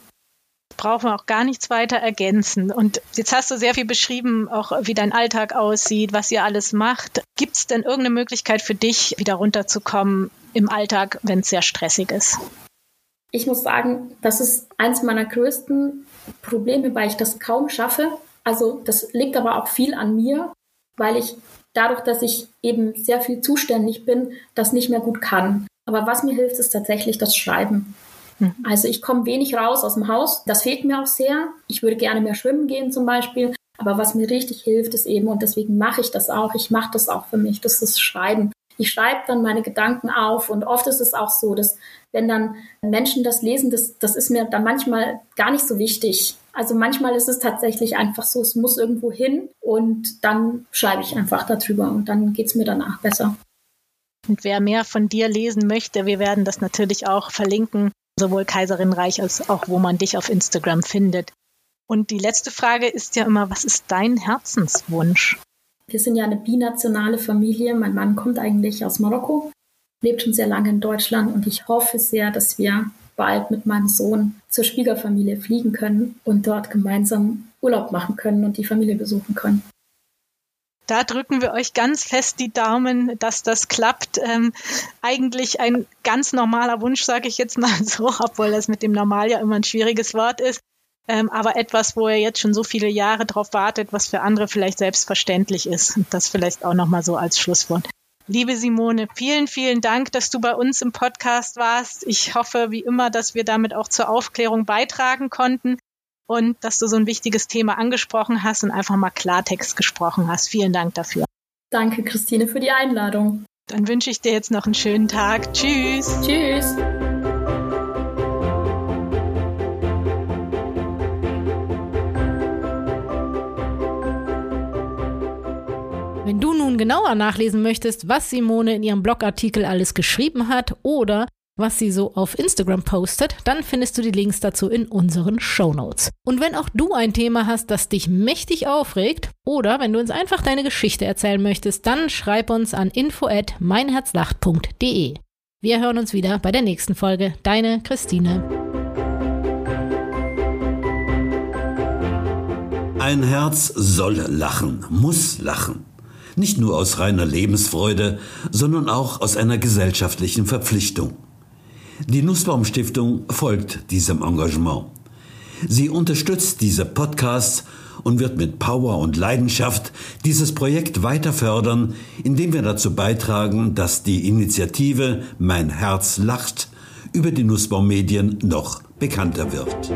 brauchen wir auch gar nichts weiter ergänzen. Und jetzt hast du sehr viel beschrieben, auch wie dein Alltag aussieht, was ihr alles macht. Gibt es denn irgendeine Möglichkeit für dich, wieder runterzukommen im Alltag, wenn es sehr stressig ist? Ich muss sagen, das ist eins meiner größten Probleme, weil ich das kaum schaffe. Also das liegt aber auch viel an mir, weil ich dadurch, dass ich eben sehr viel zuständig bin, das nicht mehr gut kann. Aber was mir hilft, ist tatsächlich das Schreiben. Mhm. Also ich komme wenig raus aus dem Haus. Das fehlt mir auch sehr. Ich würde gerne mehr schwimmen gehen zum Beispiel. Aber was mir richtig hilft, ist eben, und deswegen mache ich das auch, ich mache das auch für mich, das ist Schreiben. Ich schreibe dann meine Gedanken auf und oft ist es auch so, dass wenn dann Menschen das lesen, das, das ist mir dann manchmal gar nicht so wichtig. Also manchmal ist es tatsächlich einfach so, es muss irgendwo hin und dann schreibe ich einfach darüber und dann geht es mir danach besser. Und wer mehr von dir lesen möchte, wir werden das natürlich auch verlinken sowohl Kaiserinreich als auch, wo man dich auf Instagram findet. Und die letzte Frage ist ja immer, was ist dein Herzenswunsch? Wir sind ja eine binationale Familie. Mein Mann kommt eigentlich aus Marokko, lebt schon sehr lange in Deutschland und ich hoffe sehr, dass wir bald mit meinem Sohn zur Schwiegerfamilie fliegen können und dort gemeinsam Urlaub machen können und die Familie besuchen können. Da drücken wir euch ganz fest die Daumen, dass das klappt. Ähm, eigentlich ein ganz normaler Wunsch, sage ich jetzt mal so, obwohl das mit dem Normal ja immer ein schwieriges Wort ist. Ähm, aber etwas, wo er jetzt schon so viele Jahre drauf wartet, was für andere vielleicht selbstverständlich ist. Und das vielleicht auch nochmal so als Schlusswort. Liebe Simone, vielen, vielen Dank, dass du bei uns im Podcast warst. Ich hoffe, wie immer, dass wir damit auch zur Aufklärung beitragen konnten und dass du so ein wichtiges Thema angesprochen hast und einfach mal Klartext gesprochen hast. Vielen Dank dafür. Danke, Christine, für die Einladung. Dann wünsche ich dir jetzt noch einen schönen Tag. Tschüss. Tschüss. Wenn du nun genauer nachlesen möchtest, was Simone in ihrem Blogartikel alles geschrieben hat oder was sie so auf Instagram postet, dann findest du die Links dazu in unseren Show Notes. Und wenn auch du ein Thema hast, das dich mächtig aufregt, oder wenn du uns einfach deine Geschichte erzählen möchtest, dann schreib uns an info at meinherzlacht.de. Wir hören uns wieder bei der nächsten Folge. Deine Christine. Ein Herz soll lachen, muss lachen. Nicht nur aus reiner Lebensfreude, sondern auch aus einer gesellschaftlichen Verpflichtung. Die Nussbaum Stiftung folgt diesem Engagement. Sie unterstützt diese Podcasts und wird mit Power und Leidenschaft dieses Projekt weiter fördern, indem wir dazu beitragen, dass die Initiative Mein Herz lacht über die Nussbaum Medien noch bekannter wird.